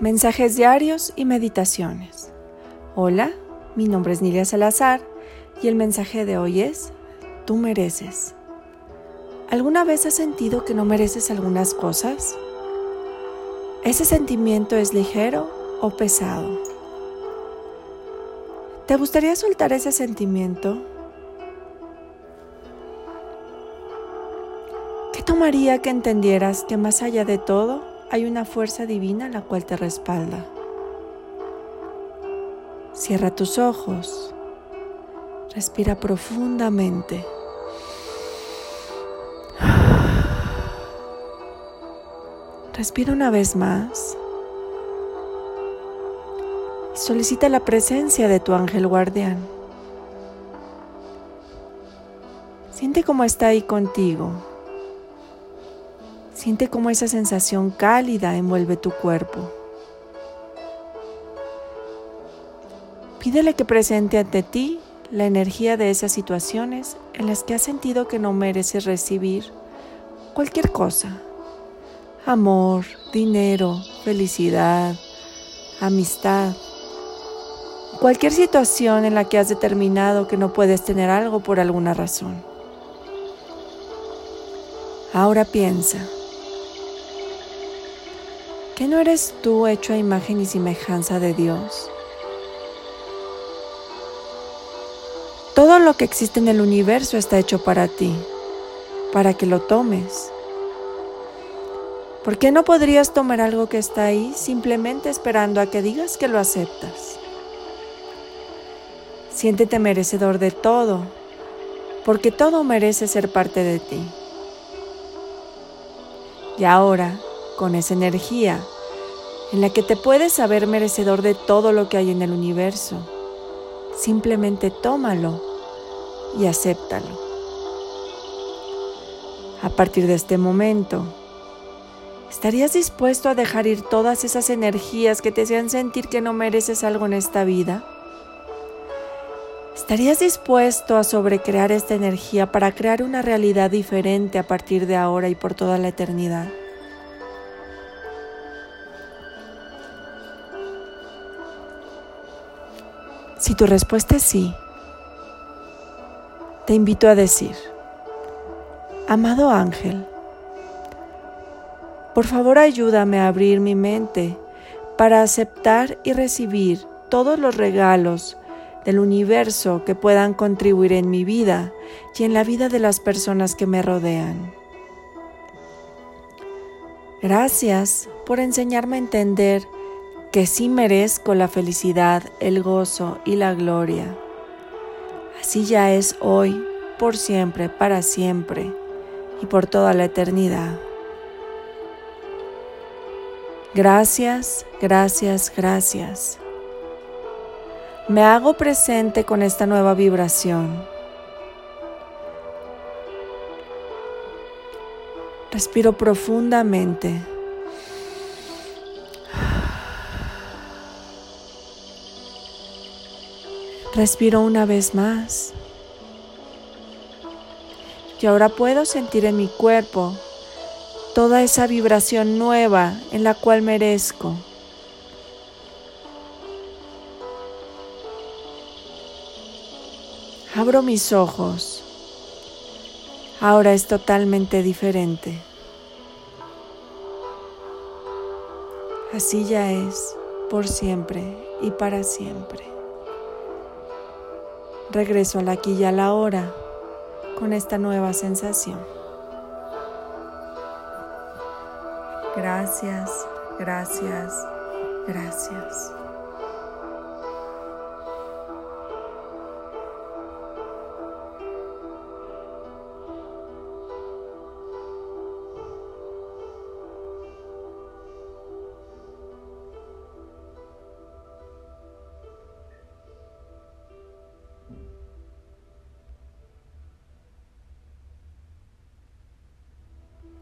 Mensajes diarios y meditaciones. Hola, mi nombre es Nilia Salazar y el mensaje de hoy es, tú mereces. ¿Alguna vez has sentido que no mereces algunas cosas? ¿Ese sentimiento es ligero o pesado? ¿Te gustaría soltar ese sentimiento? ¿Qué tomaría que entendieras que más allá de todo, hay una fuerza divina la cual te respalda. Cierra tus ojos. Respira profundamente. Respira una vez más. Solicita la presencia de tu ángel guardián. Siente cómo está ahí contigo. Siente cómo esa sensación cálida envuelve tu cuerpo. Pídele que presente ante ti la energía de esas situaciones en las que has sentido que no mereces recibir cualquier cosa. Amor, dinero, felicidad, amistad. Cualquier situación en la que has determinado que no puedes tener algo por alguna razón. Ahora piensa. ¿Que no eres tú hecho a imagen y semejanza de Dios? Todo lo que existe en el universo está hecho para ti, para que lo tomes. ¿Por qué no podrías tomar algo que está ahí simplemente esperando a que digas que lo aceptas? Siéntete merecedor de todo, porque todo merece ser parte de ti. Y ahora, con esa energía en la que te puedes saber merecedor de todo lo que hay en el universo. Simplemente tómalo y acéptalo. A partir de este momento, ¿estarías dispuesto a dejar ir todas esas energías que te hacían sentir que no mereces algo en esta vida? ¿Estarías dispuesto a sobrecrear esta energía para crear una realidad diferente a partir de ahora y por toda la eternidad? Si tu respuesta es sí, te invito a decir, amado ángel, por favor ayúdame a abrir mi mente para aceptar y recibir todos los regalos del universo que puedan contribuir en mi vida y en la vida de las personas que me rodean. Gracias por enseñarme a entender que sí merezco la felicidad, el gozo y la gloria. Así ya es hoy, por siempre, para siempre y por toda la eternidad. Gracias, gracias, gracias. Me hago presente con esta nueva vibración. Respiro profundamente. Respiro una vez más. Y ahora puedo sentir en mi cuerpo toda esa vibración nueva en la cual merezco. Abro mis ojos. Ahora es totalmente diferente. Así ya es, por siempre y para siempre. Regreso al aquí y a la hora con esta nueva sensación. Gracias, gracias, gracias.